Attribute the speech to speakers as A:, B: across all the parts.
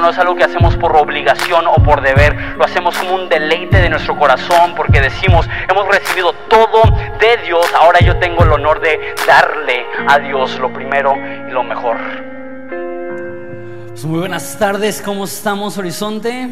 A: no es algo que hacemos por obligación o por deber, lo hacemos como un deleite de nuestro corazón porque decimos, hemos recibido todo de Dios, ahora yo tengo el honor de darle a Dios lo primero y lo mejor.
B: Pues muy buenas tardes, ¿cómo estamos Horizonte?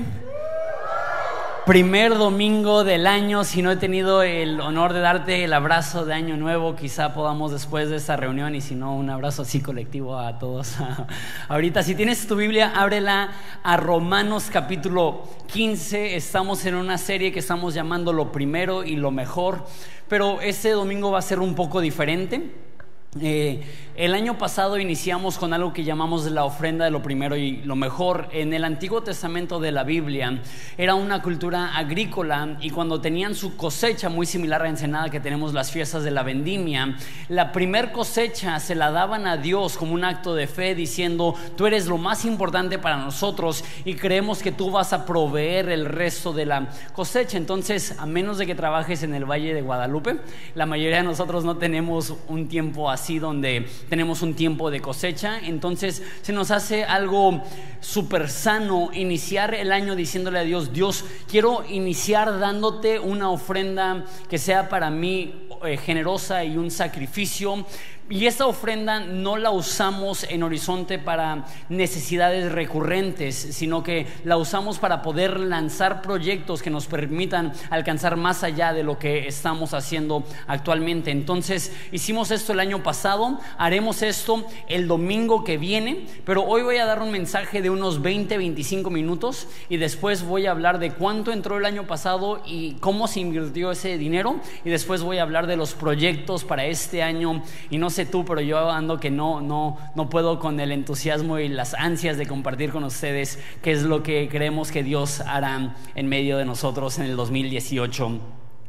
B: Primer domingo del año, si no he tenido el honor de darte el abrazo de año nuevo, quizá podamos después de esta reunión y si no, un abrazo así colectivo a todos. Ahorita, si tienes tu Biblia, ábrela a Romanos capítulo 15. Estamos en una serie que estamos llamando lo primero y lo mejor, pero este domingo va a ser un poco diferente. Eh, el año pasado iniciamos con algo que llamamos la ofrenda de lo primero y lo mejor. En el Antiguo Testamento de la Biblia era una cultura agrícola y cuando tenían su cosecha muy similar a Ensenada que tenemos las fiestas de la vendimia, la primer cosecha se la daban a Dios como un acto de fe diciendo, tú eres lo más importante para nosotros y creemos que tú vas a proveer el resto de la cosecha. Entonces, a menos de que trabajes en el Valle de Guadalupe, la mayoría de nosotros no tenemos un tiempo así donde tenemos un tiempo de cosecha, entonces se nos hace algo súper sano iniciar el año diciéndole a Dios, Dios, quiero iniciar dándote una ofrenda que sea para mí eh, generosa y un sacrificio y esta ofrenda no la usamos en Horizonte para necesidades recurrentes, sino que la usamos para poder lanzar proyectos que nos permitan alcanzar más allá de lo que estamos haciendo actualmente. Entonces, hicimos esto el año pasado, haremos esto el domingo que viene, pero hoy voy a dar un mensaje de unos 20, 25 minutos y después voy a hablar de cuánto entró el año pasado y cómo se invirtió ese dinero y después voy a hablar de los proyectos para este año y no sé tú, pero yo ando que no, no, no puedo con el entusiasmo y las ansias de compartir con ustedes qué es lo que creemos que Dios hará en medio de nosotros en el 2018.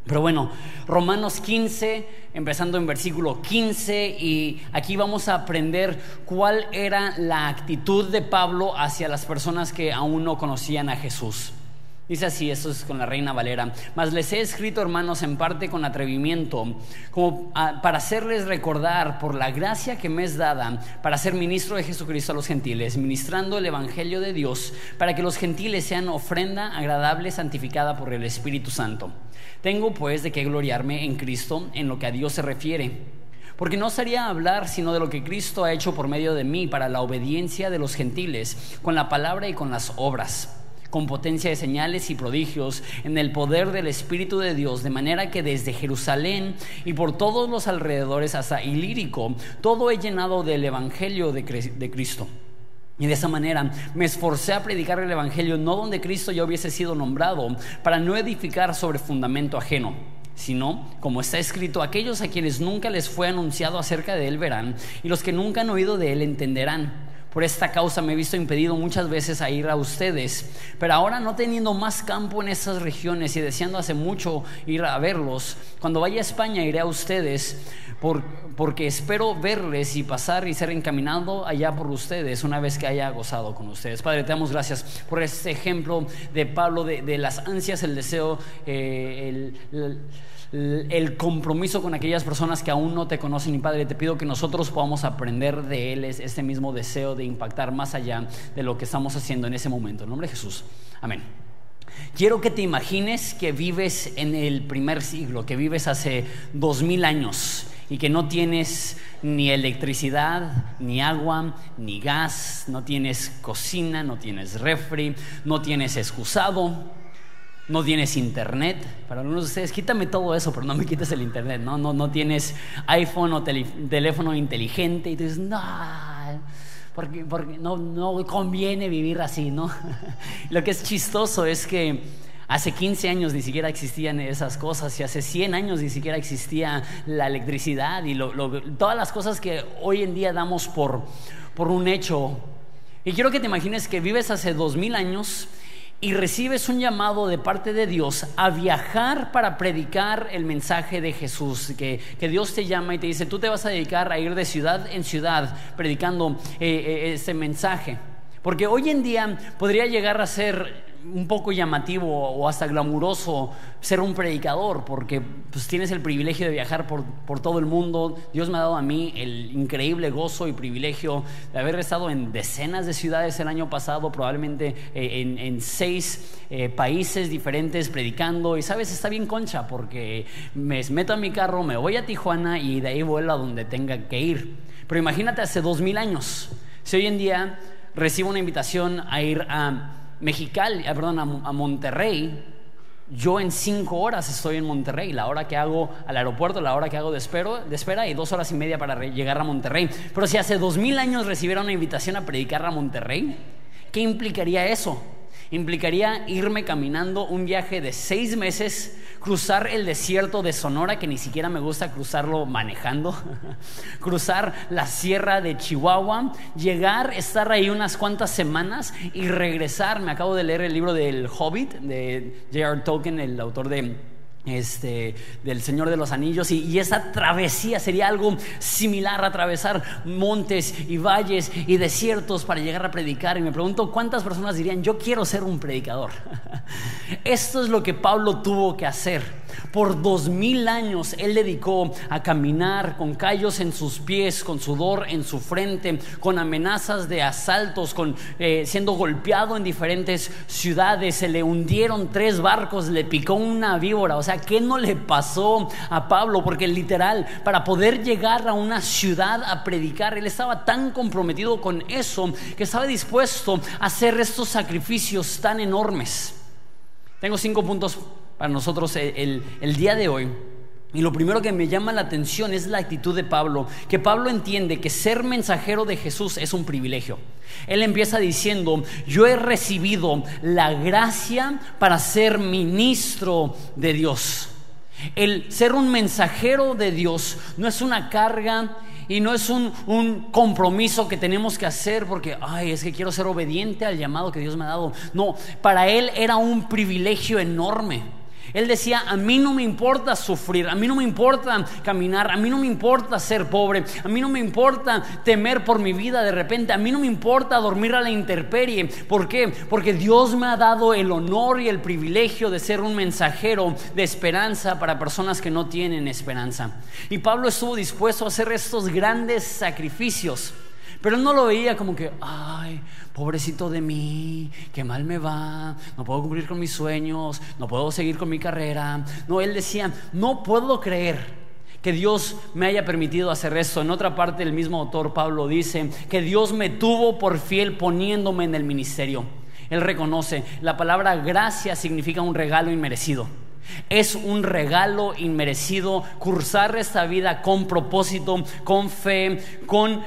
B: Pero bueno, Romanos 15, empezando en versículo 15, y aquí vamos a aprender cuál era la actitud de Pablo hacia las personas que aún no conocían a Jesús. Dice así, esto es con la reina Valera. Mas les he escrito, hermanos, en parte con atrevimiento, como para hacerles recordar por la gracia que me es dada para ser ministro de Jesucristo a los gentiles, ministrando el Evangelio de Dios, para que los gentiles sean ofrenda agradable, santificada por el Espíritu Santo. Tengo pues de qué gloriarme en Cristo en lo que a Dios se refiere. Porque no sería hablar sino de lo que Cristo ha hecho por medio de mí para la obediencia de los gentiles, con la palabra y con las obras con potencia de señales y prodigios en el poder del Espíritu de Dios, de manera que desde Jerusalén y por todos los alrededores hasta Ilírico, todo he llenado del Evangelio de, Cristo. Y de esa manera me esforcé a predicar el Evangelio no donde Cristo ya hubiese sido nombrado, para no edificar sobre fundamento ajeno sino, como está escrito, aquellos a quienes nunca les fue anunciado acerca de él verán, y los que nunca han oído de él entenderán. Por esta causa me he visto impedido muchas veces a ir a ustedes, pero ahora no teniendo más campo en esas regiones y deseando hace mucho ir a verlos, cuando vaya a España iré a ustedes porque espero verles y pasar y ser encaminado allá por ustedes una vez que haya gozado con ustedes. Padre, te damos gracias por este ejemplo de Pablo, de, las ansias, el deseo, eh, el compromiso con aquellas personas que aún no te conocen. Y Padre, te pido que nosotros podamos aprender de Él este mismo deseo de impactar más allá de lo que estamos haciendo en ese momento. En nombre de Jesús. Amén. Quiero que te imagines que vives en el primer siglo, que vives hace dos mil años y que no tienes ni electricidad, ni agua, ni gas, no tienes cocina, no tienes refri, no tienes excusado no tienes internet. Para algunos de ustedes, quítame todo eso, pero no me quites el internet. No, no, no tienes iPhone o teléfono inteligente. Y tú dices, no, porque, porque no, no conviene vivir así, ¿no? Lo que es chistoso es que hace 15 años ni siquiera existían esas cosas y hace 100 años ni siquiera existía la electricidad y todas las cosas que hoy en día damos por, por un hecho. Y quiero que te imagines que vives hace 2000 años y recibes un llamado de parte de Dios a viajar para predicar el mensaje de Jesús, que, Dios te llama y te dice, tú te vas a dedicar a ir de ciudad en ciudad predicando eh, eh, ese mensaje. Porque hoy en día podría llegar a ser un poco llamativo o hasta glamuroso ser un predicador, porque pues, tienes el privilegio de viajar por, por, todo el mundo. Dios me ha dado a mí el increíble gozo y privilegio de haber estado en decenas de ciudades el año pasado, probablemente eh, en, en, seis eh, países diferentes predicando. Y sabes, está bien concha, porque me meto a mi carro, me voy a Tijuana y de ahí vuelo a donde tenga que ir. Pero imagínate hace dos mil años, si hoy en día recibo una invitación a ir a Mexicali, ah, perdón, a, Monterrey, yo en cinco horas estoy en Monterrey, la hora que hago al aeropuerto, la hora que hago de, de espera y dos horas y media para llegar a Monterrey. Pero si hace dos mil años recibiera una invitación a predicar a Monterrey, ¿qué implicaría eso? Implicaría irme caminando un viaje de seis meses, cruzar el desierto de Sonora, que ni siquiera me gusta cruzarlo manejando, cruzar la sierra de Chihuahua, llegar, estar ahí unas cuantas semanas y regresar. Me acabo de leer el libro del Hobbit de J.R. Tolkien, el autor de este, del Señor de los Anillos y, esa travesía sería algo similar, atravesar montes y valles y desiertos para llegar a predicar. Y me pregunto cuántas personas dirían, yo quiero ser un predicador. Esto es lo que Pablo tuvo que hacer. Por dos mil años él dedicó a caminar con callos en sus pies, con sudor en su frente, con amenazas de asaltos, con eh, siendo golpeado en diferentes ciudades. Se le hundieron tres barcos, le picó una víbora. O sea, ¿qué no le pasó a Pablo? Porque literal, para poder llegar a una ciudad a predicar, él estaba tan comprometido con eso que estaba dispuesto a hacer estos sacrificios tan enormes. Tengo cinco puntos para nosotros el, día de hoy. Y lo primero que me llama la atención es la actitud de Pablo, que Pablo entiende que ser mensajero de Jesús es un privilegio. Él empieza diciendo, yo he recibido la gracia para ser ministro de Dios. El ser un mensajero de Dios no es una carga y no es un, un, compromiso que tenemos que hacer porque, ay, es que quiero ser obediente al llamado que Dios me ha dado. No, para él era un privilegio enorme. Él decía, a mí no me importa sufrir, a mí no me importa caminar, a mí no me importa ser pobre, a mí no me importa temer por mi vida de repente, a mí no me importa dormir a la intemperie. ¿Por qué? Porque Dios me ha dado el honor y el privilegio de ser un mensajero de esperanza para personas que no tienen esperanza. Y Pablo estuvo dispuesto a hacer estos grandes sacrificios. Pero él no lo veía como que, ay, pobrecito de mí, qué mal me va, no puedo cumplir con mis sueños, no puedo seguir con mi carrera. No, él decía, no puedo creer que Dios me haya permitido hacer esto. En otra parte, el mismo autor Pablo dice que Dios me tuvo por fiel poniéndome en el ministerio. Él reconoce, la palabra gracia significa un regalo inmerecido. Es un regalo inmerecido cursar esta vida con propósito, con fe, con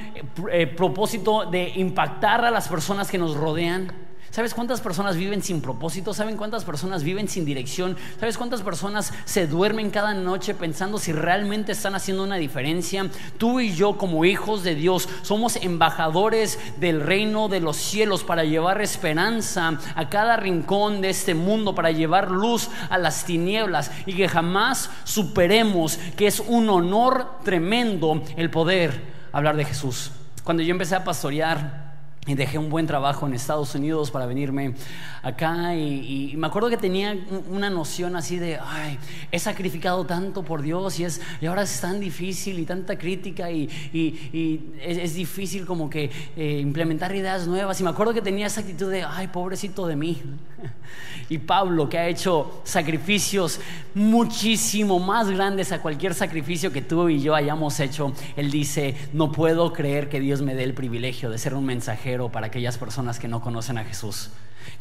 B: eh, propósito de impactar a las personas que nos rodean. ¿Sabes cuántas personas viven sin propósito? ¿Saben cuántas personas viven sin dirección? ¿Sabes cuántas personas se duermen cada noche pensando si realmente están haciendo una diferencia? Tú y yo como hijos de Dios somos embajadores del reino de los cielos para llevar esperanza a cada rincón de este mundo, para llevar luz a las tinieblas y que jamás superemos que es un honor tremendo el poder hablar de Jesús. Cuando yo empecé a pastorear, y dejé un buen trabajo en Estados Unidos para venirme acá y, me acuerdo que tenía una noción así de, ay, he sacrificado tanto por Dios y, es, y ahora es tan difícil y tanta crítica y, es, difícil como que eh, implementar ideas nuevas. Y me acuerdo que tenía esa actitud de, ay, pobrecito de mí. Y Pablo, que ha hecho sacrificios muchísimo más grandes a cualquier sacrificio que tú y yo hayamos hecho, él dice, no puedo creer que Dios me dé el privilegio de ser un mensajero para aquellas personas que no conocen a Jesús.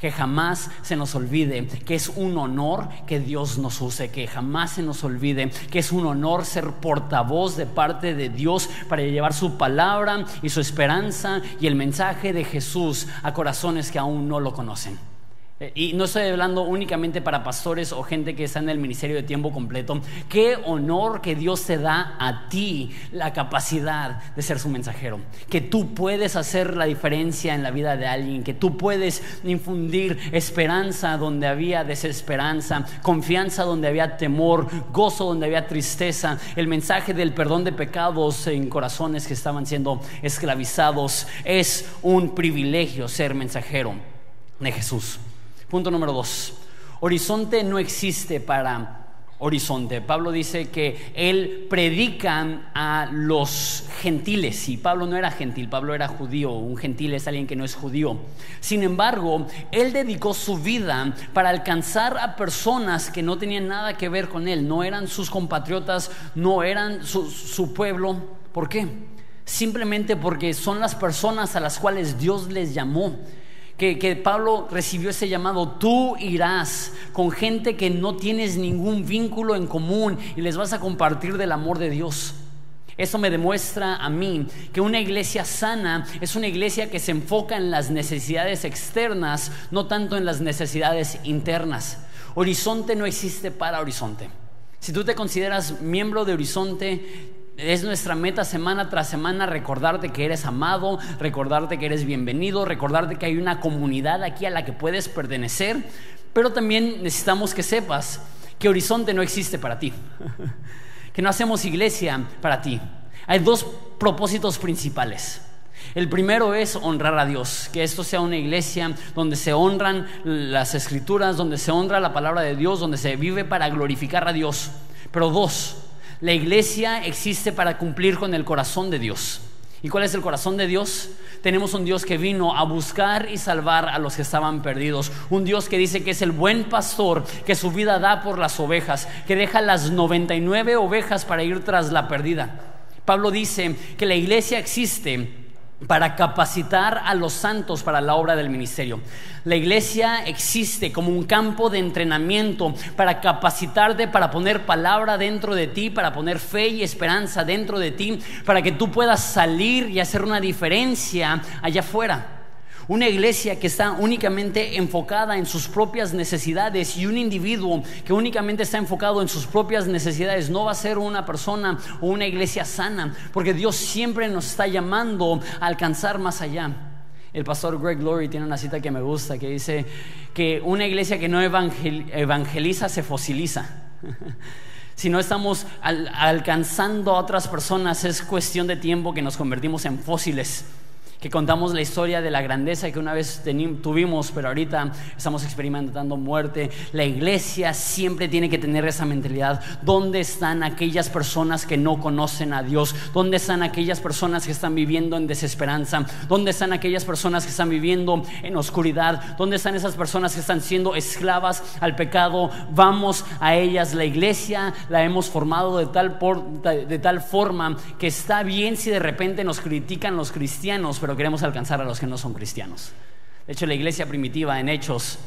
B: Que jamás se nos olvide que es un honor que Dios nos use, que jamás se nos olvide que es un honor ser portavoz de parte de Dios para llevar su palabra y su esperanza y el mensaje de Jesús a corazones que aún no lo conocen. Eh, y no estoy hablando únicamente para pastores o gente que está en el ministerio de tiempo completo. Qué honor que Dios te da a ti la capacidad de ser su mensajero. Que tú puedes hacer la diferencia en la vida de alguien. Que tú puedes infundir esperanza donde había desesperanza, confianza donde había temor, gozo donde había tristeza. El mensaje del perdón de pecados en corazones que estaban siendo esclavizados. Es un privilegio ser mensajero de Jesús. Punto número dos. Horizonte no existe para horizonte. Pablo dice que él predica a los gentiles y Pablo no era gentil, Pablo era judío, un gentil es alguien que no es judío. Sin embargo, él dedicó su vida para alcanzar a personas que no tenían nada que ver con él, no eran sus compatriotas, no eran su, su pueblo. ¿Por qué? Simplemente porque son las personas a las cuales Dios les llamó que, Pablo recibió ese llamado, tú irás con gente que no tienes ningún vínculo en común y les vas a compartir del amor de Dios. Eso me demuestra a mí que una iglesia sana es una iglesia que se enfoca en las necesidades externas, no tanto en las necesidades internas. Horizonte no existe para Horizonte. Si tú te consideras miembro de Horizonte, es nuestra meta semana tras semana recordarte que eres amado, recordarte que eres bienvenido, recordarte que hay una comunidad aquí a la que puedes pertenecer, pero también necesitamos que sepas que horizonte no existe para ti, que no hacemos iglesia para ti. Hay dos propósitos principales. El primero es honrar a Dios, que esto sea una iglesia donde se honran las escrituras, donde se honra la palabra de Dios, donde se vive para glorificar a Dios. Pero dos, la iglesia existe para cumplir con el corazón de Dios. ¿Y cuál es el corazón de Dios? Tenemos un Dios que vino a buscar y salvar a los que estaban perdidos. Un Dios que dice que es el buen pastor, que su vida da por las ovejas, que deja las 99 ovejas para ir tras la perdida. Pablo dice que la iglesia existe para capacitar a los santos para la obra del ministerio. La iglesia existe como un campo de entrenamiento para capacitarte, para poner palabra dentro de ti, para poner fe y esperanza dentro de ti, para que tú puedas salir y hacer una diferencia allá afuera. Una iglesia que está únicamente enfocada en sus propias necesidades y un individuo que únicamente está enfocado en sus propias necesidades no va a ser una persona o una iglesia sana, porque Dios siempre nos está llamando a alcanzar más allá. El pastor Greg Laurie tiene una cita que me gusta que dice que una iglesia que no evangeliza se fosiliza. si no estamos alcanzando a otras personas, es cuestión de tiempo que nos convertimos en fósiles que contamos la historia de la grandeza que una vez tuvimos, pero ahorita estamos experimentando muerte. La iglesia siempre tiene que tener esa mentalidad. ¿Dónde están aquellas personas que no conocen a Dios? ¿Dónde están aquellas personas que están viviendo en desesperanza? ¿Dónde están aquellas personas que están viviendo en oscuridad? ¿Dónde están esas personas que están siendo esclavas al pecado? Vamos a ellas. La iglesia la hemos formado de tal, de tal forma que está bien si de repente nos critican los cristianos, pero queremos alcanzar a los que no son cristianos. De hecho, la iglesia primitiva en Hechos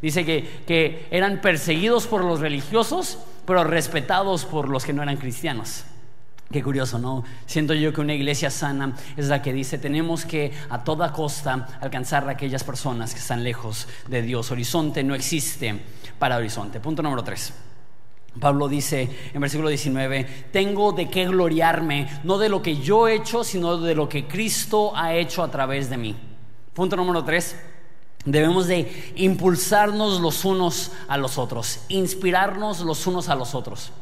B: dice que, que eran perseguidos por los religiosos, pero respetados por los que no eran cristianos. Qué curioso, ¿no? Siento yo que una iglesia sana es la que dice, tenemos que a toda costa alcanzar a aquellas personas que están lejos de Dios. Horizonte no existe para horizonte. Punto número tres. Pablo dice en versículo 19, tengo de qué gloriarme, no de lo que yo he hecho, sino de lo que Cristo ha hecho a través de mí. Punto número 3, debemos de impulsarnos los unos a los otros, inspirarnos los unos a los otros.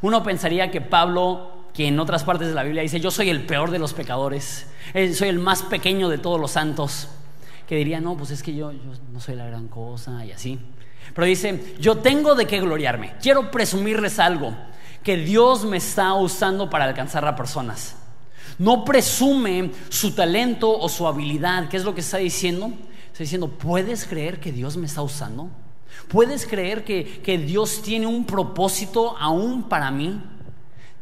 B: Uno pensaría que Pablo, que en otras partes de la Biblia dice, yo soy el peor de los pecadores, eh, soy el más pequeño de todos los santos, que diría, no, pues es que yo, yo no soy la gran cosa y así. Pero dice, yo tengo de qué gloriarme. Quiero presumirles algo, que Dios me está usando para alcanzar a personas. No presume su talento o su habilidad. ¿Qué es lo que está diciendo? Está diciendo, ¿puedes creer que Dios me está usando? ¿Puedes creer que, que Dios tiene un propósito aún para mí?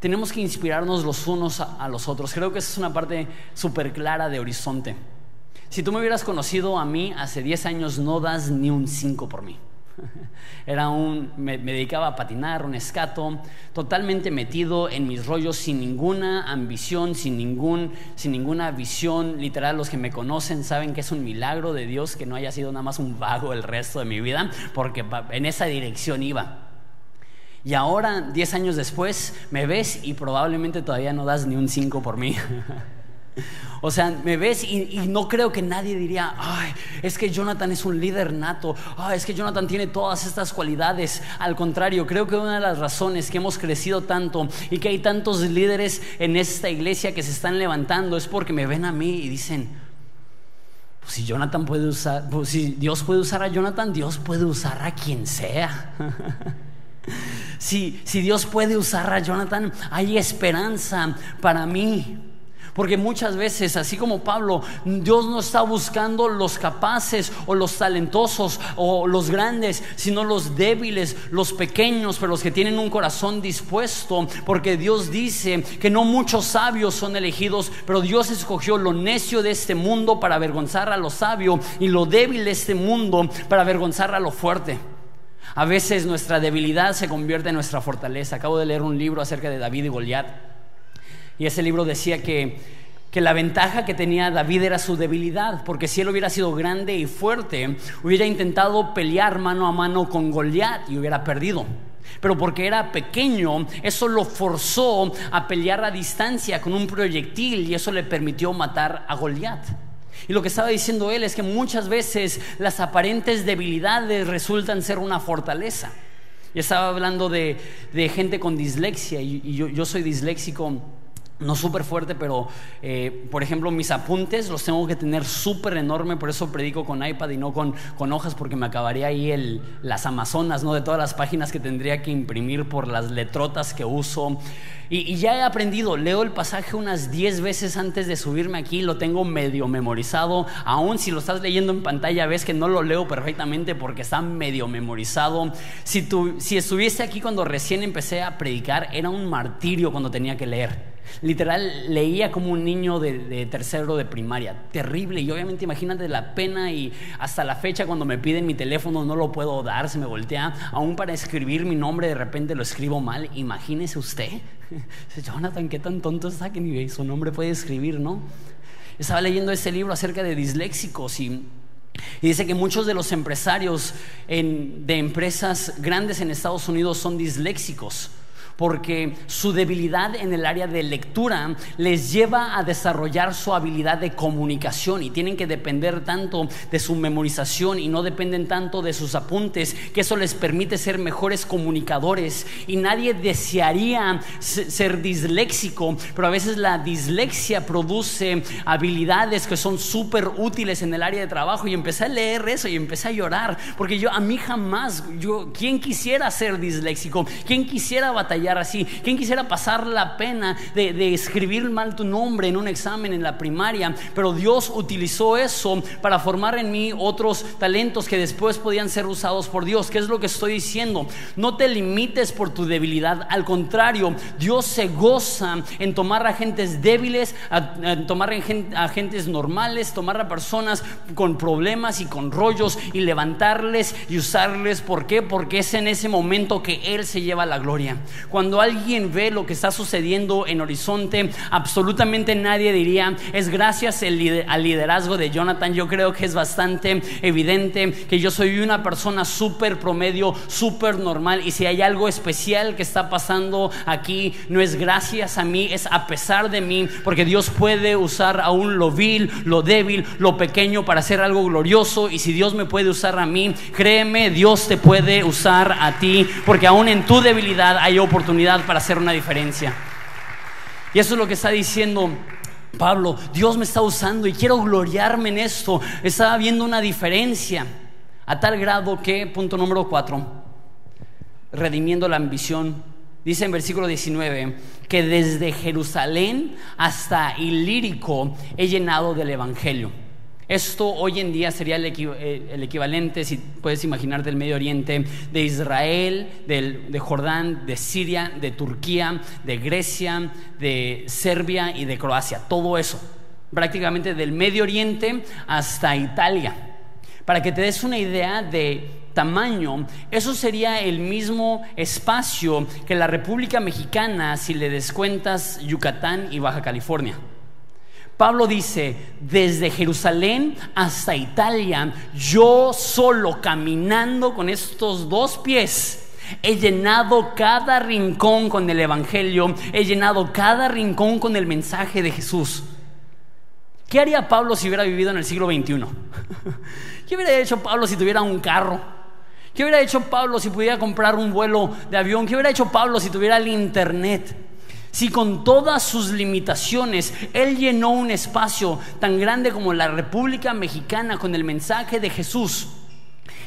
B: Tenemos que inspirarnos los unos a, a los otros. Creo que esa es una parte súper clara de Horizonte. Si tú me hubieras conocido a mí hace 10 años, no das ni un 5 por mí. Era un, me, dedicaba a patinar, un escato, totalmente metido en mis rollos, sin ninguna ambición, sin, ningún, sin ninguna visión. Literal, los que me conocen saben que es un milagro de Dios que no haya sido nada más un vago el resto de mi vida, porque en esa dirección iba. Y ahora, 10 años después, me ves y probablemente todavía no das ni un 5 por mí. O sea, me ves y, no creo que nadie diría, ay, es que Jonathan es un líder nato, ay, es que Jonathan tiene todas estas cualidades. Al contrario, creo que una de las razones que hemos crecido tanto y que hay tantos líderes en esta iglesia que se están levantando es porque me ven a mí y dicen, Pues si Jonathan puede usar, pues si Dios puede usar a Jonathan, Dios puede usar a quien sea. si, si Dios puede usar a Jonathan, hay esperanza para mí. Porque muchas veces, así como Pablo, Dios no está buscando los capaces o los talentosos o los grandes, sino los débiles, los pequeños, pero los que tienen un corazón dispuesto. Porque Dios dice que no muchos sabios son elegidos, pero Dios escogió lo necio de este mundo para avergonzar a lo sabio y lo débil de este mundo para avergonzar a lo fuerte. A veces nuestra debilidad se convierte en nuestra fortaleza. Acabo de leer un libro acerca de David y Goliat. Y ese libro decía que, que la ventaja que tenía David era su debilidad, porque si él hubiera sido grande y fuerte, hubiera intentado pelear mano a mano con Goliat y hubiera perdido. Pero porque era pequeño, eso lo forzó a pelear a distancia con un proyectil y eso le permitió matar a Goliat. Y lo que estaba diciendo él es que muchas veces las aparentes debilidades resultan ser una fortaleza. Y estaba hablando de, gente con dislexia y, yo soy disléxico no súper fuerte, pero eh, por ejemplo mis apuntes los tengo que tener súper enorme, por eso predico con iPad y no con, con hojas, porque me acabaría ahí el, las Amazonas, ¿no? De todas las páginas que tendría que imprimir por las letrotas que uso. Y, ya he aprendido, leo el pasaje unas 10 veces antes de subirme aquí, lo tengo medio memorizado, aún si lo estás leyendo en pantalla ves que no lo leo perfectamente porque está medio memorizado. Si, tu, si estuviese aquí cuando recién empecé a predicar, era un martirio cuando tenía que leer. Literal, leía como un niño de, tercero de primaria. Terrible. Y obviamente imagínate la pena y hasta la fecha cuando me piden mi teléfono no lo puedo dar, se me voltea. Aún para escribir mi nombre de repente lo escribo mal. Imagínese usted. Jonathan, qué tan tonto está que ni su nombre puede escribir, ¿no? Estaba leyendo este libro acerca de disléxicos y dice que muchos de los empresarios de empresas grandes en Estados Unidos son disléxicos porque su debilidad en el área de lectura les lleva a desarrollar su habilidad de comunicación y tienen que depender tanto de su memorización y no dependen tanto de sus apuntes, que eso les permite ser mejores comunicadores y nadie desearía ser disléxico, pero a veces la dislexia produce habilidades que son súper útiles en el área de trabajo y empecé a leer eso y empecé a llorar, porque yo a mí jamás, yo, ¿quién quisiera ser disléxico? ¿Quién quisiera batallar? Así. ¿Quién quisiera pasar la pena de, escribir mal tu nombre en un examen en la primaria? Pero Dios utilizó eso para formar en mí otros talentos que después podían ser usados por Dios. ¿Qué es lo que estoy diciendo? No te limites por tu debilidad. Al contrario, Dios se goza en tomar a gentes débiles, a, tomar a gentes normales, tomar a personas con problemas y con rollos y levantarles y usarles. ¿Por qué? Porque es en ese momento que Él se lleva la gloria. Cuando alguien ve lo que está sucediendo en Horizonte, absolutamente nadie diría, es gracias al liderazgo de Jonathan. Yo creo que es bastante evidente que yo soy una persona súper promedio, súper normal. Y si hay algo especial que está pasando aquí, no es gracias a mí, es a pesar de mí, porque Dios puede usar aún lo vil, lo débil, lo pequeño para hacer algo glorioso. Y si Dios me puede usar a mí, créeme, Dios te puede usar a ti, porque aún en tu debilidad hay oportunidades oportunidad para hacer una diferencia. Y eso es lo que está diciendo Pablo. Dios me está usando y quiero gloriarme en esto. Está viendo una diferencia a tal grado que, punto número cuatro, redimiendo la ambición. Dice en versículo 19 que desde Jerusalén hasta Ilírico he llenado del Evangelio. Esto hoy en día sería eh, el, equivalente, si puedes imaginar, del Medio Oriente, de Israel, de Jordán, de Siria, de Turquía, de Grecia, de Serbia y de Croacia. Todo eso, prácticamente del Medio Oriente hasta Italia. Para que te des una idea de tamaño, eso sería el mismo espacio que la República Mexicana si le descuentas Yucatán y Baja California. Pablo dice, desde Jerusalén hasta Italia, yo solo caminando con estos dos pies, he llenado cada rincón con el Evangelio, he llenado cada rincón con el mensaje de Jesús. ¿Qué haría Pablo si hubiera vivido en el siglo XXI? ¿Qué hubiera hecho Pablo si tuviera un carro? ¿Qué hubiera hecho Pablo si pudiera comprar un vuelo de avión? ¿Qué hubiera hecho Pablo si tuviera el internet? Si con todas sus limitaciones Él llenó un espacio tan grande como la República Mexicana con el mensaje de Jesús,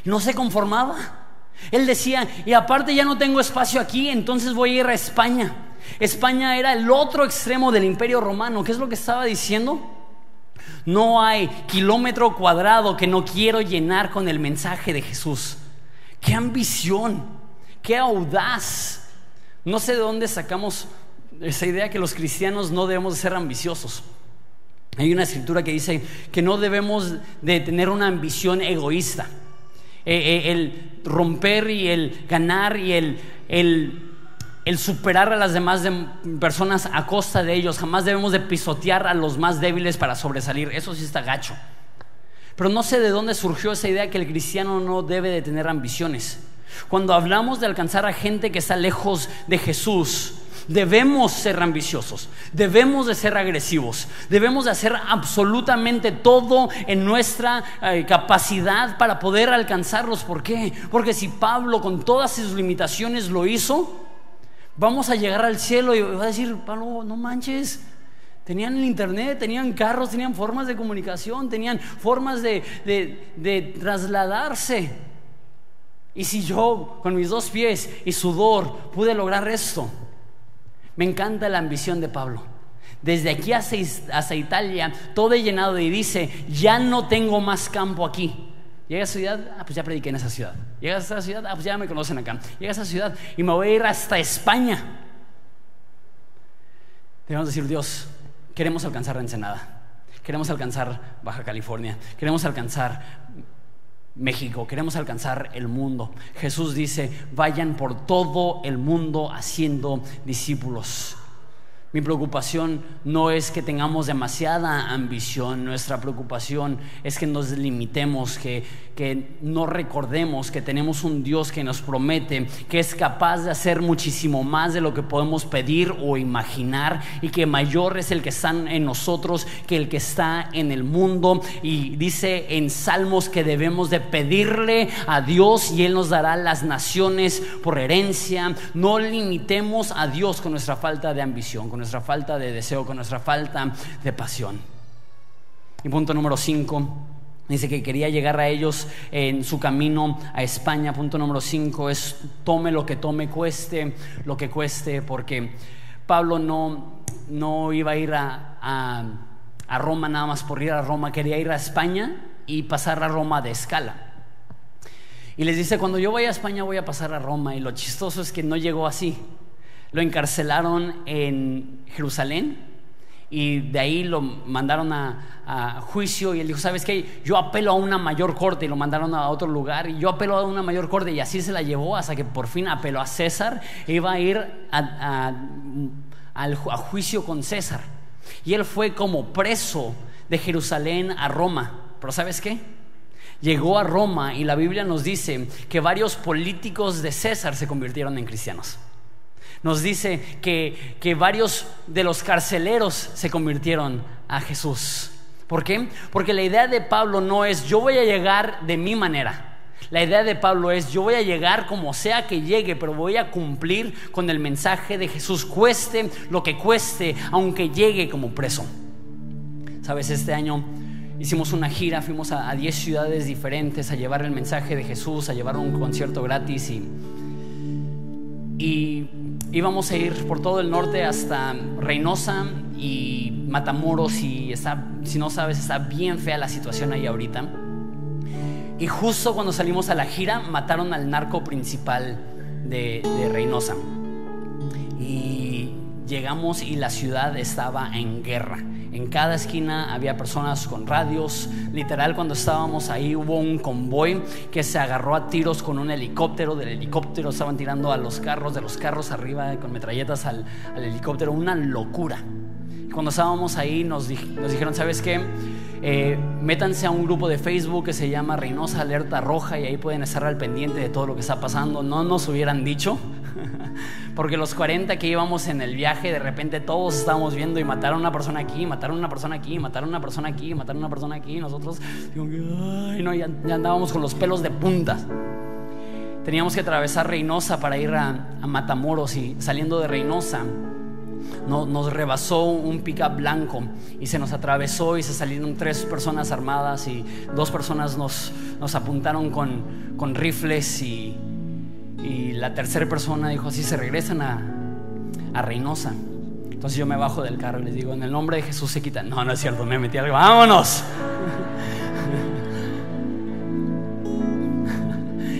B: no se conformaba. Él decía, y aparte ya no tengo espacio aquí, entonces voy a ir a España. España era el otro extremo del imperio romano. ¿Qué es lo que estaba diciendo? No hay kilómetro cuadrado que no quiero llenar con el mensaje de Jesús. Qué ambición, qué audaz. No sé de dónde sacamos esa idea que los cristianos no debemos de ser ambiciosos. Hay una escritura que dice que no debemos de tener una ambición egoísta. Eh, eh, el romper y el ganar y el, el, superar a las demás personas a costa de ellos. Jamás debemos de pisotear a los más débiles para sobresalir. Eso sí está gacho. Pero no sé de dónde surgió esa idea que el cristiano no debe de tener ambiciones. Cuando hablamos de alcanzar a gente que está lejos de Jesús, Debemos ser ambiciosos, debemos de ser agresivos, debemos de hacer absolutamente todo en nuestra eh, capacidad para poder alcanzarlos. ¿Por qué? Porque si Pablo con todas sus limitaciones lo hizo, vamos a llegar al cielo y va a decir, Pablo, no manches. Tenían el internet, tenían carros, tenían formas de comunicación, tenían formas de, de trasladarse. Y si yo con mis dos pies y sudor pude lograr esto, me encanta la ambición de Pablo. Desde aquí hasta, Italia, todo llenado y dice, ya no tengo más campo aquí. Llega a esa ciudad, ah, pues ya prediqué en esa ciudad. Llega a esa ciudad, ah, pues ya me conocen acá. Llega a esa ciudad y me voy a ir hasta España. Debemos decir, Dios, queremos alcanzar Ensenada. Queremos alcanzar Baja California. Queremos alcanzar México, queremos alcanzar el mundo. Jesús dice, vayan por todo el mundo haciendo discípulos. Mi preocupación no es que tengamos demasiada ambición, nuestra preocupación es que nos limitemos, que, que no recordemos que tenemos un Dios que nos promete que es capaz de hacer muchísimo más de lo que podemos pedir o imaginar y que mayor es el que está en nosotros que el que está en el mundo. Y dice en Salmos que debemos de pedirle a Dios y Él nos dará las naciones por herencia. No limitemos a Dios con nuestra falta de ambición, nuestra falta de deseo, con nuestra falta de pasión. Y punto número 5, dice que quería llegar a ellos en su camino a España. Punto número 5 es tome lo que tome, cueste lo que cueste, porque Pablo no, no iba a ir a, a Roma nada más por ir a Roma, quería ir a España y pasar a Roma de escala. Y les dice, cuando yo vaya a España voy a pasar a Roma. Y lo chistoso es que no llegó así lo encarcelaron en Jerusalén y de ahí lo mandaron a, juicio y él dijo, ¿sabes qué? Yo apelo a una mayor corte y lo mandaron a otro lugar y yo apelo a una mayor corte y así se la llevó hasta que por fin apeló a César e iba a ir a, a juicio con César. Y él fue como preso de Jerusalén a Roma. Pero ¿sabes qué? Llegó a Roma y la Biblia nos dice que varios políticos de César se convirtieron en cristianos nos dice que, que varios de los carceleros se convirtieron a Jesús. ¿Por qué? Porque la idea de Pablo no es yo voy a llegar de mi manera. La idea de Pablo es yo voy a llegar como sea que llegue, pero voy a cumplir con el mensaje de Jesús, cueste lo que cueste, aunque llegue como preso. Sabes, este año hicimos una gira, fuimos a 10 ciudades diferentes a llevar el mensaje de Jesús, a llevar un concierto gratis y, y íbamos a ir por todo el norte hasta Reynosa y Matamoros y está, si no sabes, está bien fea la situación ahí ahorita. Y justo cuando salimos a la gira, mataron al narco principal de, de Reynosa. Y llegamos y la ciudad estaba en guerra. En cada esquina había personas con radios. Literal, cuando estábamos ahí hubo un convoy que se agarró a tiros con un helicóptero. Del helicóptero estaban tirando a los carros, de los carros arriba con metralletas al, helicóptero. Una locura. Cuando estábamos ahí nos, dijeron, ¿sabes qué? Eh, métanse a un grupo de Facebook que se llama Reynosa Alerta Roja y ahí pueden estar al pendiente de todo lo que está pasando. No nos hubieran dicho. Porque los 40 que íbamos en el viaje, de repente todos estábamos viendo y mataron a una persona aquí, mataron a una persona aquí, mataron a una persona aquí, mataron a una persona aquí. Y nosotros, ay, no, ya, andábamos con los pelos de puntas. Teníamos que atravesar Reynosa para ir a, Matamoros y saliendo de Reynosa nos rebasó un pickup blanco y se nos atravesó y se salieron tres personas armadas y dos personas nos, nos apuntaron con, con rifles y, y, la tercera persona dijo, así se regresan a, a Reynosa. Entonces yo me bajo del carro y les digo, en el nombre de Jesús se quita. No, no es cierto, me metí algo, vámonos.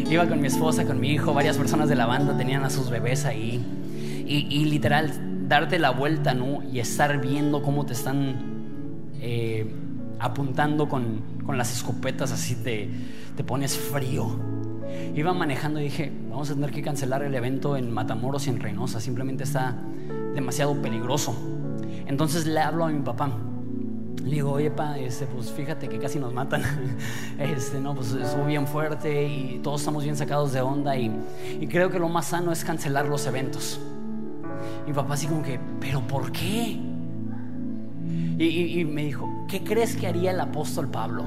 B: Iba con mi esposa, con mi hijo, varias personas de la banda tenían a sus bebés ahí. Y, literal, darte la vuelta, ¿no? Y estar viendo cómo te están eh, apuntando con, con, las escopetas, así te, te pones frío. Iba manejando y dije, vamos a tener que cancelar el evento en Matamoros y en Reynosa, simplemente está demasiado peligroso. Entonces le hablo a mi papá le digo, oye, pa, este, pues fíjate que casi nos matan. Este, no, pues estuvo bien fuerte y todos estamos bien sacados de onda y, creo que lo más sano es cancelar los eventos. Mi papá así como que, ¿pero por qué? Y, y me dijo, ¿qué crees que haría el apóstol Pablo?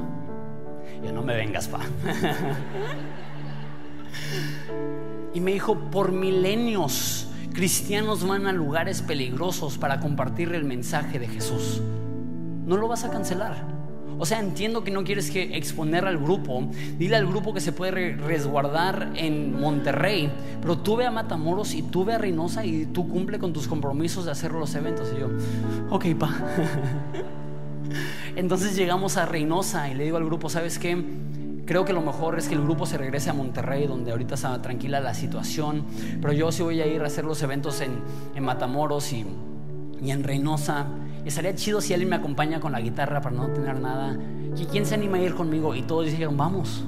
B: Y yo, no me vengas, pa. y me dijo, por milenios cristianos van a lugares peligrosos para compartir el mensaje de Jesús no lo vas a cancelar. O sea, entiendo que no quieres que exponer al grupo. Dile al grupo que se puede resguardar en Monterrey. Pero tú ve a Matamoros y tú ve a Reynosa y tú cumple con tus compromisos de hacer los eventos. Y yo, ok, pa. Entonces llegamos a Reynosa y le digo al grupo, ¿sabes qué? Creo que lo mejor es que el grupo se regrese a Monterrey, donde ahorita está tranquila la situación. Pero yo sí voy a ir a hacer los eventos en, Matamoros y, y en Reynosa. Y estaría chido si alguien me acompaña con la guitarra para no tener nada. ¿Y quién se anima a ir conmigo? Y todos dijeron, vamos.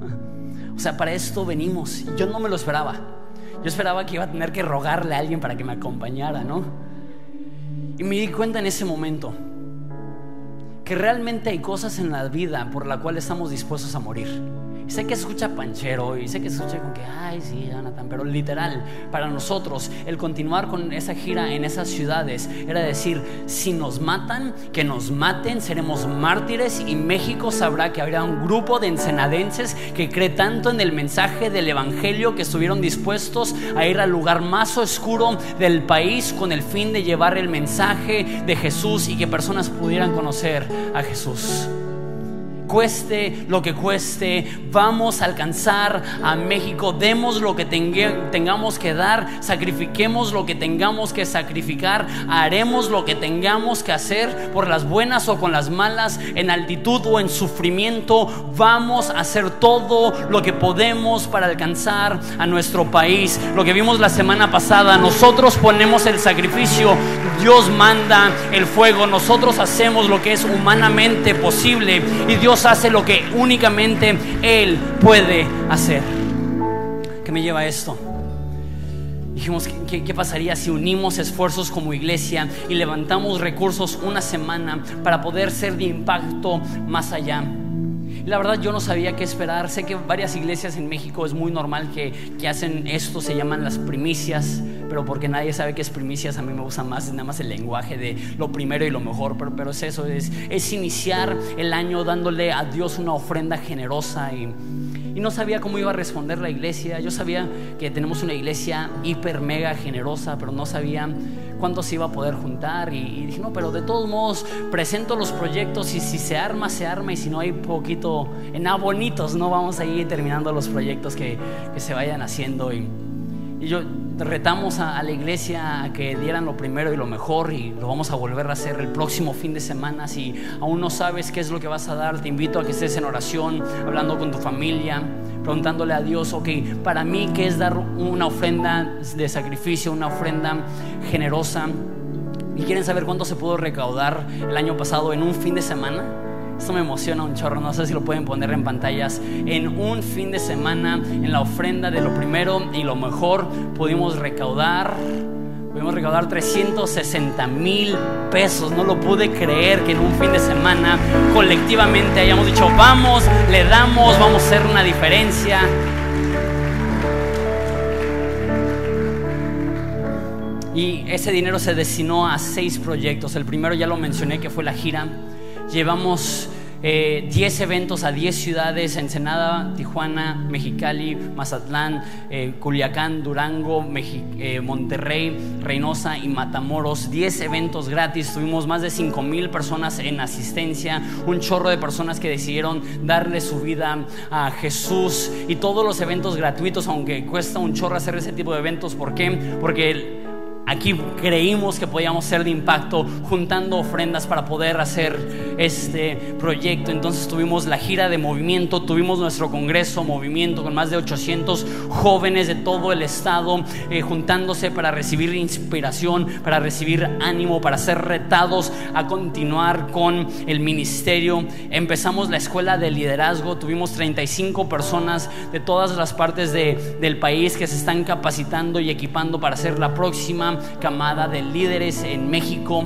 B: O sea, para esto venimos. Yo no me lo esperaba. Yo esperaba que iba a tener que rogarle a alguien para que me acompañara, ¿no? Y me di cuenta en ese momento que realmente hay cosas en la vida por la cual estamos dispuestos a morir sé que escucha panchero y sé que escucha con que, ay, sí, Jonathan, pero literal, para nosotros, el continuar con esa gira en esas ciudades era decir, si nos matan, que nos maten, seremos mártires y México sabrá que habrá un grupo de ensenadenses que cree tanto en el mensaje del Evangelio que estuvieron dispuestos a ir al lugar más oscuro del país con el fin de llevar el mensaje de Jesús y que personas pudieran conocer a Jesús cueste lo que cueste, vamos a alcanzar a México, demos lo que tengamos que dar, sacrifiquemos lo que tengamos que sacrificar, haremos lo que tengamos que hacer por las buenas o con las malas, en altitud o en sufrimiento, vamos a hacer todo lo que podemos para alcanzar a nuestro país. Lo que vimos la semana pasada, nosotros ponemos el sacrificio, Dios manda el fuego, nosotros hacemos lo que es humanamente posible y Dios hace lo que únicamente Él puede hacer. ¿Qué me lleva esto? Dijimos, ¿qué, ¿qué, pasaría si unimos esfuerzos como iglesia y levantamos recursos una semana para poder ser de impacto más allá? la verdad yo no sabía qué esperar. Sé que varias iglesias en México es muy normal que, que hacen esto, se llaman las primicias pero porque nadie sabe qué es primicias, a mí me gusta más, nada más el lenguaje de lo primero y lo mejor, pero, pero es eso, es, es iniciar el año dándole a Dios una ofrenda generosa y, y no sabía cómo iba a responder la iglesia. Yo sabía que tenemos una iglesia hiper mega generosa, pero no sabía cuánto se iba a poder juntar. Y, dije, no, pero de todos modos presento los proyectos y si se arma, se arma. Y si no hay poquito, en nada bonitos, no vamos a ir terminando los proyectos que, que se vayan haciendo. Y, y yo retamos a, la iglesia a que dieran lo primero y lo mejor y lo vamos a volver a hacer el próximo fin de semana. Si aún no sabes qué es lo que vas a dar, te invito a que estés en oración, hablando con tu familia, preguntándole a Dios, ok, para mí, ¿qué es dar una ofrenda de sacrificio, una ofrenda generosa? ¿Y quieren saber cuánto se pudo recaudar el año pasado en un fin de semana? Esto me emociona un chorro, no sé si lo pueden poner en pantallas. En un fin de semana, en la ofrenda de lo primero y lo mejor, pudimos recaudar Pudimos recaudar 360 mil pesos. No lo pude creer que en un fin de semana colectivamente hayamos dicho, vamos, le damos, vamos a hacer una diferencia. Y ese dinero se destinó a seis proyectos. El primero ya lo mencioné que fue la gira Llevamos eh, 10 eventos a 10 ciudades, Ensenada, Tijuana, Mexicali, Mazatlán, eh, Culiacán, Durango, eh, Monterrey, Reynosa y Matamoros. 10 eventos gratis, tuvimos más de 5 mil personas en asistencia, un chorro de personas que decidieron darle su vida a Jesús y todos los eventos gratuitos, aunque cuesta un chorro hacer ese tipo de eventos. ¿Por qué? Porque... Aquí creímos que podíamos ser de impacto juntando ofrendas para poder hacer este proyecto. Entonces tuvimos la gira de movimiento, tuvimos nuestro congreso movimiento con más de 800 jóvenes de todo el estado eh, juntándose para recibir inspiración, para recibir ánimo, para ser retados a continuar con el ministerio. Empezamos la escuela de liderazgo, tuvimos 35 personas de todas las partes de- del país que se están capacitando y equipando para ser la próxima camada de líderes en México.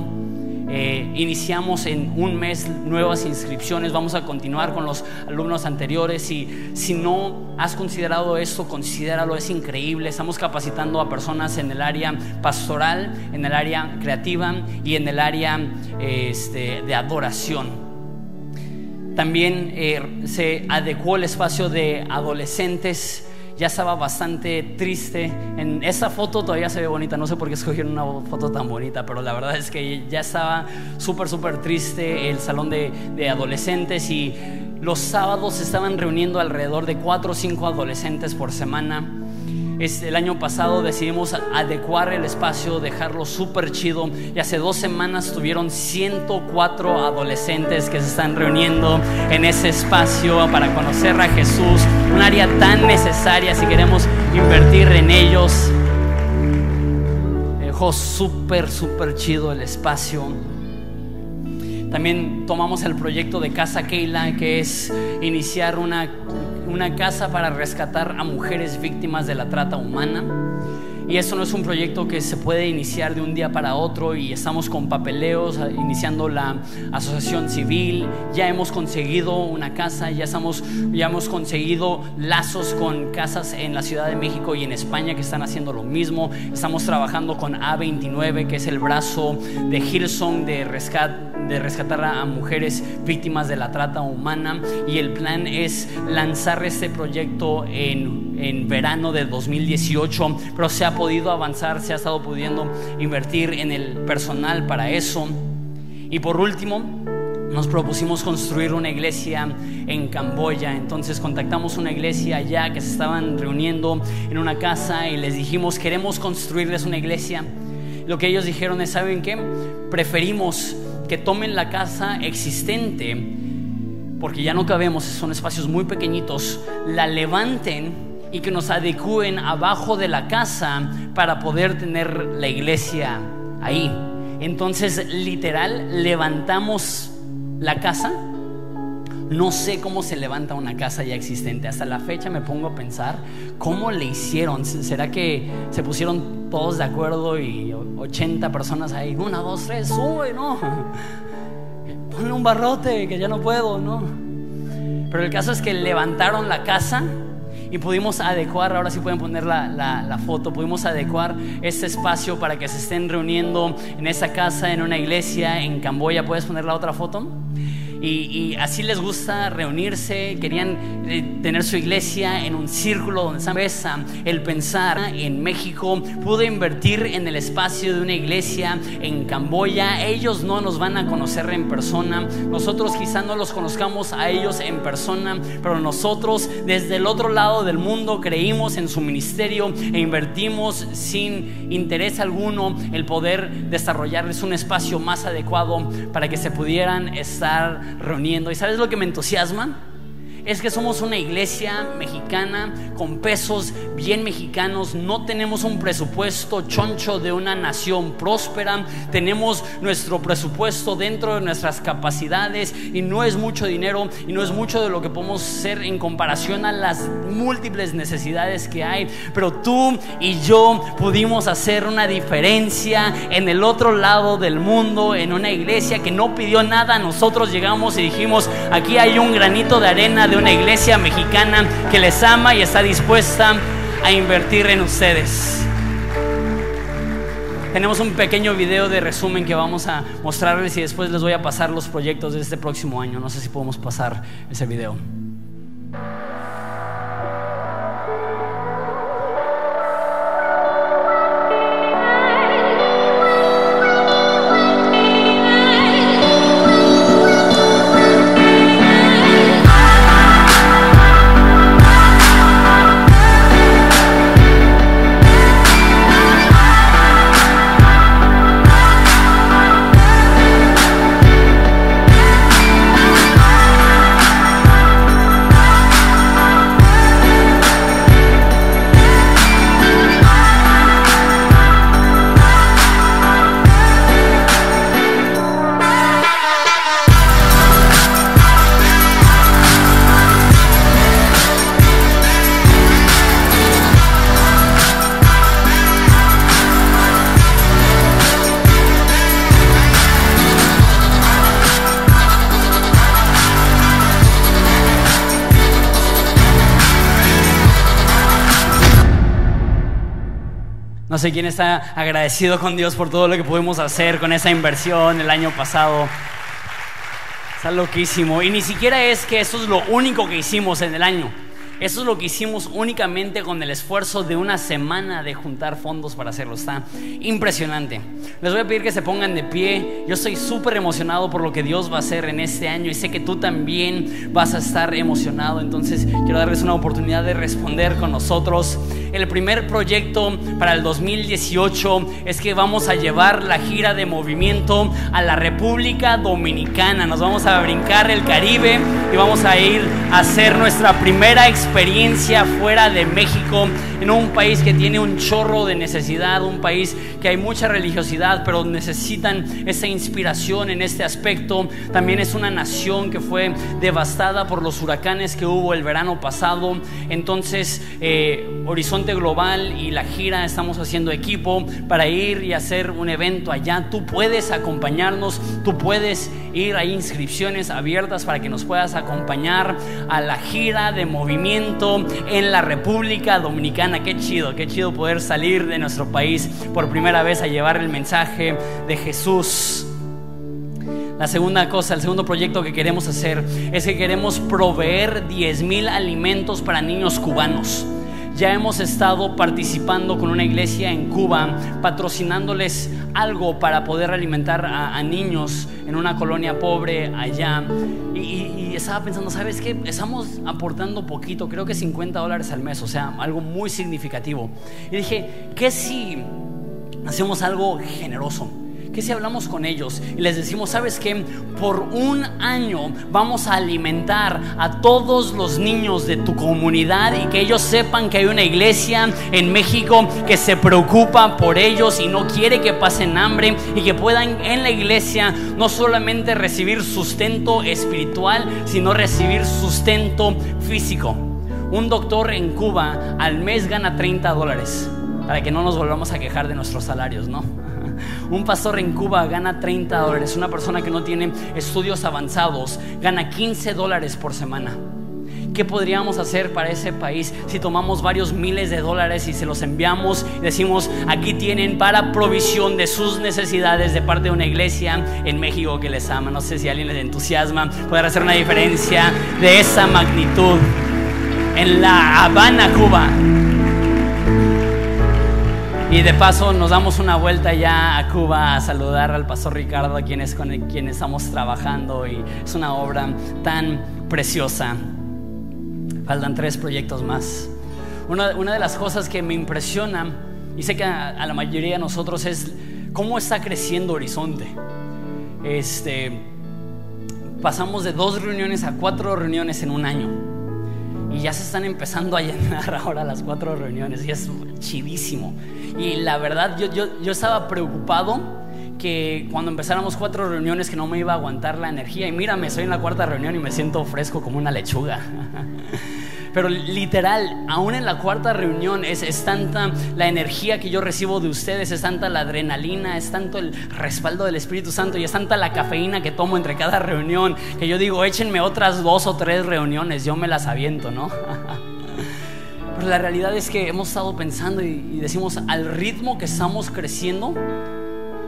B: Eh, iniciamos en un mes nuevas inscripciones, vamos a continuar con los alumnos anteriores y si no has considerado esto, considéralo, es increíble. Estamos capacitando a personas en el área pastoral, en el área creativa y en el área este, de adoración. También eh, se adecuó el espacio de adolescentes. Ya estaba bastante triste. En esa foto todavía se ve bonita. No sé por qué escogieron una foto tan bonita, pero la verdad es que ya estaba súper, súper triste el salón de, de adolescentes y los sábados se estaban reuniendo alrededor de cuatro o cinco adolescentes por semana. El año pasado decidimos adecuar el espacio, dejarlo súper chido. Y hace dos semanas tuvieron 104 adolescentes que se están reuniendo en ese espacio para conocer a Jesús. Un área tan necesaria si queremos invertir en ellos. Dejó súper, súper chido el espacio. También tomamos el proyecto de Casa Keila, que es iniciar una, una casa para rescatar a mujeres víctimas de la trata humana. Y eso no es un proyecto que se puede iniciar de un día para otro y estamos con papeleos, a- iniciando la asociación civil, ya hemos conseguido una casa, ya, estamos, ya hemos conseguido lazos con casas en la Ciudad de México y en España que están haciendo lo mismo. Estamos trabajando con A29, que es el brazo de Hillsong de, rescat, de rescatar a mujeres víctimas de la trata humana y el plan es lanzar este proyecto en en verano de 2018, pero se ha podido avanzar, se ha estado pudiendo invertir en el personal para eso. Y por último, nos propusimos construir una iglesia en Camboya. Entonces contactamos una iglesia allá que se estaban reuniendo en una casa y les dijimos, queremos construirles una iglesia. Lo que ellos dijeron es, ¿saben qué? Preferimos que tomen la casa existente, porque ya no cabemos, son espacios muy pequeñitos, la levanten y que nos adecúen abajo de la casa para poder tener la iglesia ahí. Entonces, literal, levantamos la casa. No sé cómo se levanta una casa ya existente. Hasta la fecha me pongo a pensar cómo le hicieron. ¿Será que se pusieron todos de acuerdo y 80 personas ahí? Una, dos, tres, sube, no. Ponle un barrote que ya no puedo, no. Pero el caso es que levantaron la casa y pudimos adecuar, ahora sí pueden poner la, la, la, foto, pudimos adecuar este espacio para que se estén reuniendo en esa casa, en una iglesia en Camboya. ¿Puedes poner la otra foto? Y, así les gusta reunirse, querían eh, tener su iglesia en un círculo donde se el pensar en México, pude invertir en el espacio de una iglesia en Camboya, ellos no nos van a conocer en persona, nosotros quizá no los conozcamos a ellos en persona, pero nosotros desde el otro lado del mundo creímos en su ministerio e invertimos sin interés alguno el poder desarrollarles un espacio más adecuado para que se pudieran estar reuniendo. ¿Y sabes lo que me entusiasma? Es que somos una iglesia mexicana con pesos bien mexicanos. No tenemos un presupuesto choncho de una nación próspera. Tenemos nuestro presupuesto dentro de nuestras capacidades y no es mucho dinero y no es mucho de lo que podemos ser en comparación a las múltiples necesidades que hay. Pero tú y yo pudimos hacer una diferencia en el otro lado del mundo, en una iglesia que no pidió nada. Nosotros llegamos y dijimos, aquí hay un granito de arena una iglesia mexicana que les ama y está dispuesta a invertir en ustedes. tenemos un pequeño video de resumen que vamos a mostrarles y después les voy a pasar los proyectos de este próximo año. No sé si podemos pasar ese video. Sé quién está agradecido con Dios por todo lo que pudimos hacer con esa inversión el año pasado. Está loquísimo. Y ni siquiera es que eso es lo único que hicimos en el año. Eso es lo que hicimos únicamente con el esfuerzo de una semana de juntar fondos para hacerlo. Está impresionante. Les voy a pedir que se pongan de pie. Yo estoy súper emocionado por lo que Dios va a hacer en este año y sé que tú también vas a estar emocionado. Entonces quiero darles una oportunidad de responder con nosotros. El primer proyecto para el 2018 es que vamos a llevar la gira de movimiento a la República Dominicana. Nos vamos a brincar el Caribe y vamos a ir a hacer nuestra primera experiencia fuera de México, en un país que tiene un chorro de necesidad, un país que hay mucha religiosidad, pero necesitan esa inspiración en este aspecto. También es una nación que fue devastada por los huracanes que hubo el verano pasado. Entonces, eh, Horizonte Global y la gira estamos haciendo equipo para ir y hacer un evento allá. Tú puedes acompañarnos, tú puedes ir, hay inscripciones abiertas para que nos puedas acompañar a la gira de movimiento en la República Dominicana. Qué chido, qué chido poder salir de nuestro país por primera vez a llevar el mensaje de Jesús. La segunda cosa, el segundo proyecto que queremos hacer es que queremos proveer 10 mil alimentos para niños cubanos. Ya hemos estado participando con una iglesia en Cuba, patrocinándoles algo para poder alimentar a, niños en una colonia pobre allá. Y, estaba pensando, ¿sabes qué? Estamos aportando poquito, creo que 50 dólares al mes, o sea, algo muy significativo. Y dije, ¿qué si hacemos algo generoso? ¿Qué si hablamos con ellos y les decimos, sabes qué? Por un año vamos a alimentar a todos los niños de tu comunidad y que ellos sepan que hay una iglesia en México que se preocupa por ellos y no quiere que pasen hambre y que puedan en la iglesia no solamente recibir sustento espiritual, sino recibir sustento físico. Un doctor en Cuba al mes gana 30 dólares para que no nos volvamos a quejar de nuestros salarios, ¿no? Un pastor en Cuba gana 30 dólares. Una persona que no tiene estudios avanzados gana 15 dólares por semana. ¿Qué podríamos hacer para ese país si tomamos varios miles de dólares y se los enviamos y decimos, aquí tienen para provisión de sus necesidades de parte de una iglesia en México que les ama? No sé si alguien les entusiasma poder hacer una diferencia de esa magnitud en La Habana, Cuba. Y de paso nos damos una vuelta ya a Cuba a saludar al pastor Ricardo, quien es con quien estamos trabajando y es una obra tan preciosa. Faltan tres proyectos más. Una, de las cosas que me impresiona, y sé que a, la mayoría de nosotros, es cómo está creciendo Horizonte. Este, pasamos de dos reuniones a cuatro reuniones en un año. Y ya se están empezando a llenar ahora las cuatro reuniones y es chivísimo. Y la verdad, yo, yo, yo estaba preocupado que cuando empezáramos cuatro reuniones que no me iba a aguantar la energía. Y mírame, soy en la cuarta reunión y me siento fresco como una lechuga. Pero literal, aún en la cuarta reunión es, es, tanta la energía que yo recibo de ustedes, es tanta la adrenalina, es tanto el respaldo del Espíritu Santo y es tanta la cafeína que tomo entre cada reunión que yo digo, échenme otras dos o tres reuniones, yo me las aviento, ¿no? Porque la realidad es que hemos estado pensando y, y decimos, al ritmo que estamos creciendo,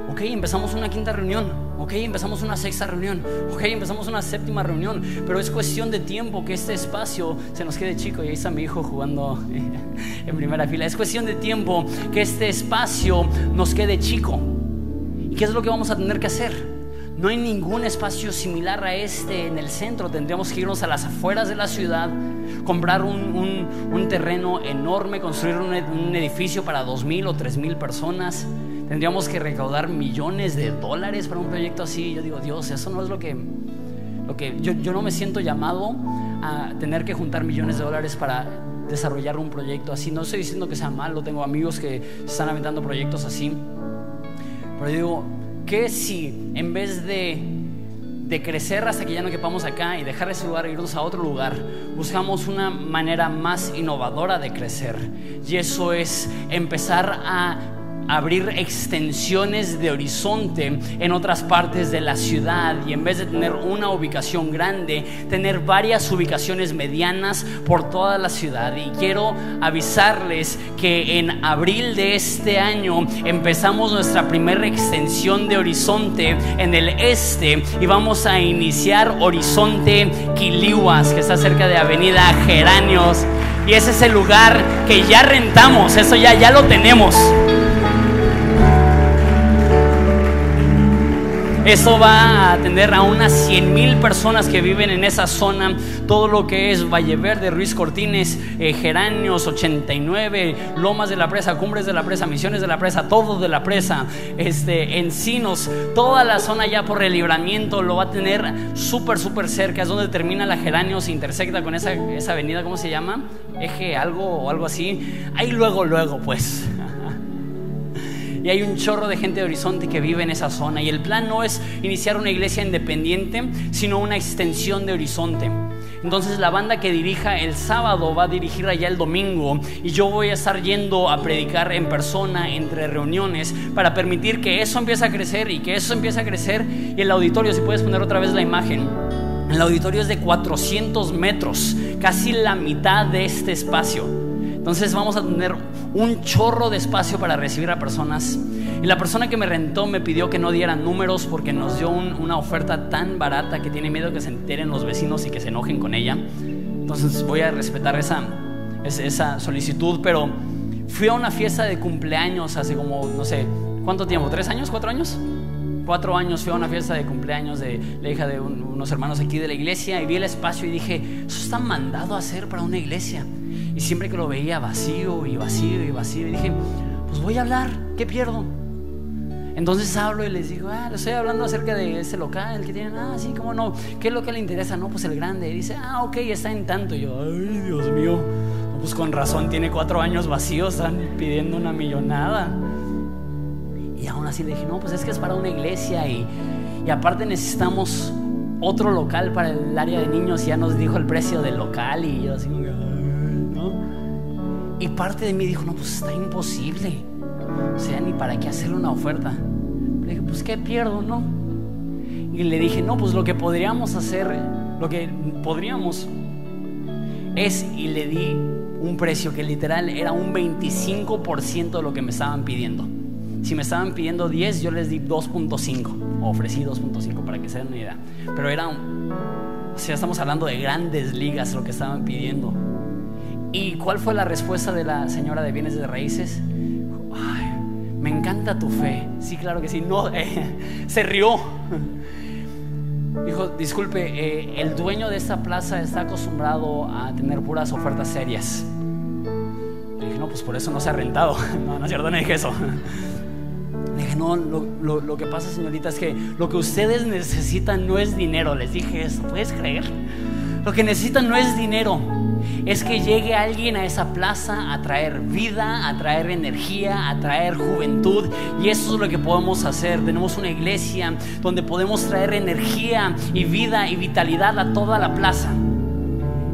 B: ok, empezamos una quinta reunión, ok, empezamos una sexta reunión, ok, empezamos una séptima reunión, pero es cuestión de tiempo que este espacio se nos quede chico y ahí está mi hijo jugando en primera fila, es cuestión de tiempo que este espacio nos quede chico. ¿Y qué es lo que vamos a tener que hacer? No hay ningún espacio similar a este en el centro. Tendríamos que irnos a las afueras de la ciudad, comprar un, terreno enorme, construir un, un edificio para dos mil o tres mil personas. Tendríamos que recaudar millones de dólares para un proyecto así. Yo digo, Dios, eso no es lo que... Lo que yo, yo no me siento llamado a tener que juntar millones de dólares para desarrollar un proyecto así. No estoy diciendo que sea malo, tengo amigos que están aventando proyectos así. Pero digo, ¿qué si en vez de, de crecer hasta que ya no quepamos acá y dejar ese lugar e irnos a otro lugar, buscamos una manera más innovadora de crecer? Y eso es empezar a abrir extensiones de horizonte en otras partes de la ciudad y en vez de tener una ubicación grande, tener varias ubicaciones medianas por toda la ciudad. Y quiero avisarles que en abril de este año empezamos nuestra primera extensión de horizonte en el este y vamos a iniciar Horizonte Quilihuas, que está cerca de Avenida Geranios. Y ese es el lugar que ya rentamos, eso ya, ya lo tenemos. Eso va a atender a unas 100 mil personas que viven en esa zona. Todo lo que es Valle Verde, Ruiz Cortines, eh, Geranios 89, Lomas de la Presa, Cumbres de la Presa, Misiones de la Presa, todo de la Presa, este, Encinos, toda la zona ya por el libramiento lo va a tener súper, súper cerca. Es donde termina la Geranios, intersecta con esa, esa avenida, ¿cómo se llama? Eje algo o algo así. Ahí luego, luego, pues. Y hay un chorro de gente de Horizonte que vive en esa zona. Y el plan no es iniciar una iglesia independiente, sino una extensión de Horizonte. Entonces la banda que dirija el sábado va a dirigir allá el domingo y yo voy a estar yendo a predicar en persona entre reuniones para permitir que eso empiece a crecer y que eso empiece a crecer. Y el auditorio, si puedes poner otra vez la imagen, el auditorio es de 400 metros, casi la mitad de este espacio. Entonces vamos a tener un chorro de espacio para recibir a personas. Y la persona que me rentó me pidió que no diera números porque nos dio una oferta tan barata que tiene miedo que se enteren los vecinos y que se enojen con ella. Entonces voy a respetar esa, esa solicitud, pero fui a una fiesta de cumpleaños hace como, no sé, ¿cuánto tiempo? ¿Tres años? ¿Cuatro años? Cuatro años fui a una fiesta de cumpleaños de la hija de unos hermanos aquí de la iglesia y vi el espacio y dije, eso está mandado a hacer para una iglesia. Y siempre que lo veía vacío y vacío y vacío, y dije, pues voy a hablar, ¿qué pierdo? Entonces hablo y les digo, ah, estoy hablando acerca de ese local que tienen, ah, sí, cómo no, ¿qué local le interesa? No, pues el grande. Y dice, ah, ok, está en tanto. Y yo, ay, Dios mío, pues con razón, tiene cuatro años vacíos, están pidiendo una millonada. Y aún así le dije, no, pues es que es para una iglesia y, y aparte necesitamos otro local para el área de niños. Y ya nos dijo el precio del local y yo así, y parte de mí dijo, no, pues está imposible. O sea, ni para qué hacerle una oferta. Le dije, pues ¿qué pierdo, no? Y le dije, no, pues lo que podríamos hacer, lo que podríamos es, y le di un precio que literal era un 25% de lo que me estaban pidiendo. Si me estaban pidiendo 10, yo les di 2.5. Ofrecí 2.5 para que se den una idea. Pero era, o sea, estamos hablando de grandes ligas lo que estaban pidiendo. ¿Y cuál fue la respuesta de la señora de bienes de raíces? Ay, me encanta tu fe. Sí, claro que sí. No, eh, se rió. Dijo, disculpe, eh, el dueño de esta plaza está acostumbrado a tener puras ofertas serias. Le dije, no, pues por eso no se ha rentado. No, no es cierto, no dije eso. Le dije, no, lo, lo, que pasa, señorita, es que lo que ustedes necesitan no es dinero. Les dije eso, ¿puedes creer? Lo que necesitan no es dinero es que llegue alguien a esa plaza a traer vida, a traer energía, a traer juventud. Y eso es lo que podemos hacer. Tenemos una iglesia donde podemos traer energía y vida y vitalidad a toda la plaza.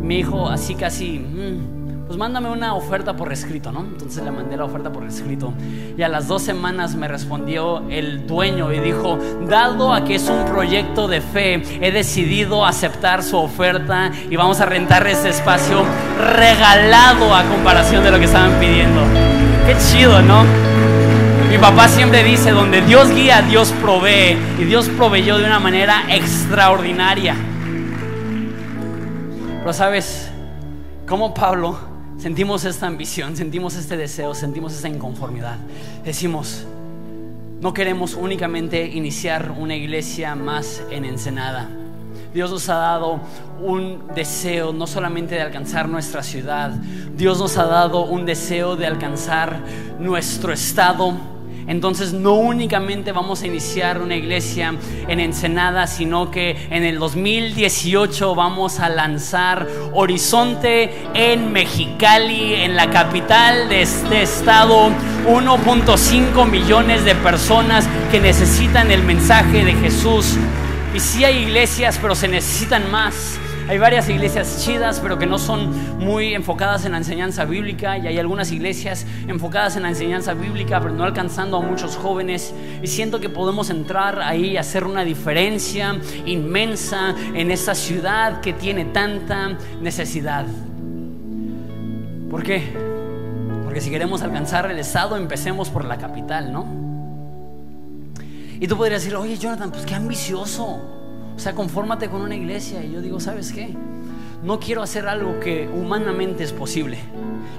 B: Me dijo así casi, mm, pues mándame una oferta por escrito, ¿no? Entonces le mandé la oferta por escrito. Y a las dos semanas me respondió el dueño y dijo, dado a que es un proyecto de fe, he decidido aceptar su oferta y vamos a rentar ese espacio regalado a comparación de lo que estaban pidiendo. Qué chido, ¿no? Mi papá siempre dice, donde Dios guía, Dios provee. Y Dios proveyó de una manera extraordinaria. Pero sabes, como Pablo, sentimos esta ambición, sentimos este deseo, sentimos esta inconformidad. Decimos, no queremos únicamente iniciar una iglesia más en Ensenada. Dios nos ha dado un deseo no solamente de alcanzar nuestra ciudad, Dios nos ha dado un deseo de alcanzar nuestro estado entonces no únicamente vamos a iniciar una iglesia en Ensenada, sino que en el 2018 vamos a lanzar Horizonte en Mexicali, en la capital de este estado. 1.5 millones de personas que necesitan el mensaje de Jesús. Y sí hay iglesias, pero se necesitan más. Hay varias iglesias chidas, pero que no son muy enfocadas en la enseñanza bíblica. Y hay algunas iglesias enfocadas en la enseñanza bíblica, pero no alcanzando a muchos jóvenes. Y siento que podemos entrar ahí y hacer una diferencia inmensa en esta ciudad que tiene tanta necesidad. ¿Por qué? Porque si queremos alcanzar el estado, empecemos por la capital, ¿no? Y tú podrías decir, oye Jonathan, pues qué ambicioso. O sea, confórmate con una iglesia. Y yo digo, ¿sabes qué? No quiero hacer algo que humanamente es posible.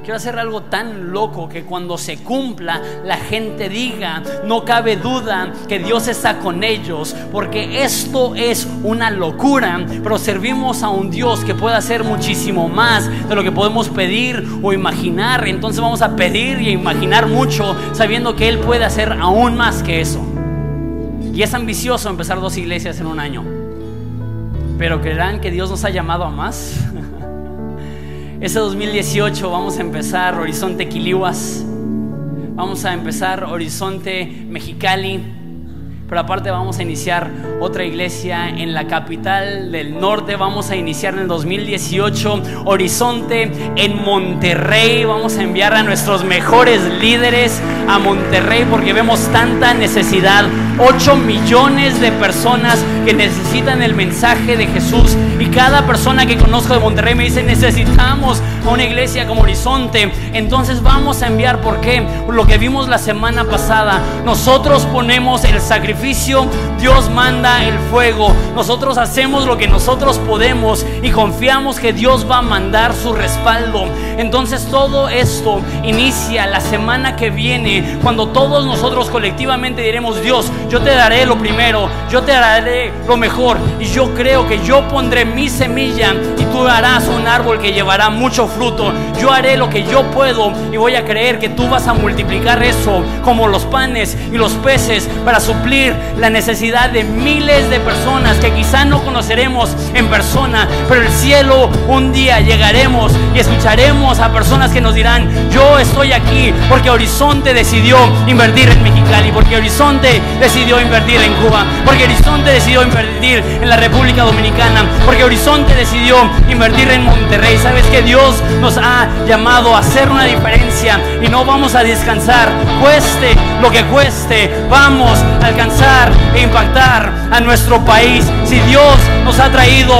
B: Quiero hacer algo tan loco que cuando se cumpla la gente diga, no cabe duda que Dios está con ellos, porque esto es una locura, pero servimos a un Dios que puede hacer muchísimo más de lo que podemos pedir o imaginar. Entonces vamos a pedir y imaginar mucho sabiendo que Él puede hacer aún más que eso. Y es ambicioso empezar dos iglesias en un año. Pero creerán que Dios nos ha llamado a más. Ese 2018 vamos a empezar Horizonte Quilihuas, vamos a empezar Horizonte Mexicali, aparte vamos a iniciar otra iglesia en la capital del norte. Vamos a iniciar en el 2018 Horizonte en Monterrey. Vamos a enviar a nuestros mejores líderes a Monterrey porque vemos tanta necesidad. 8 millones de personas que necesitan el mensaje de Jesús. Y cada persona que conozco de Monterrey me dice, necesitamos una iglesia como Horizonte. Entonces vamos a enviar, ¿por qué? Lo que vimos la semana pasada. Nosotros ponemos el sacrificio Dios manda el fuego. Nosotros hacemos lo que nosotros podemos y confiamos que Dios va a mandar su respaldo. Entonces todo esto inicia la semana que viene, cuando todos nosotros colectivamente diremos, Dios, yo te daré lo primero, yo te daré lo mejor. Y yo creo que yo pondré mi semilla y tú harás un árbol que llevará mucho fruto. Yo haré lo que yo puedo y voy a creer que tú vas a multiplicar eso como los panes y los peces para suplir la necesidad de miles de personas que quizá no conoceremos en persona, pero el cielo un día llegaremos y escucharemos a personas que nos dirán, yo estoy aquí porque Horizonte decidió invertir en Mexicali, porque Horizonte decidió invertir en Cuba, porque Horizonte decidió invertir en la República Dominicana, porque Horizonte decidió invertir en Monterrey. Sabes que Dios nos ha llamado a hacer una diferencia y no vamos a descansar, cueste lo que cueste, vamos a alcanzar e impactar a nuestro país. Si Dios nos ha traído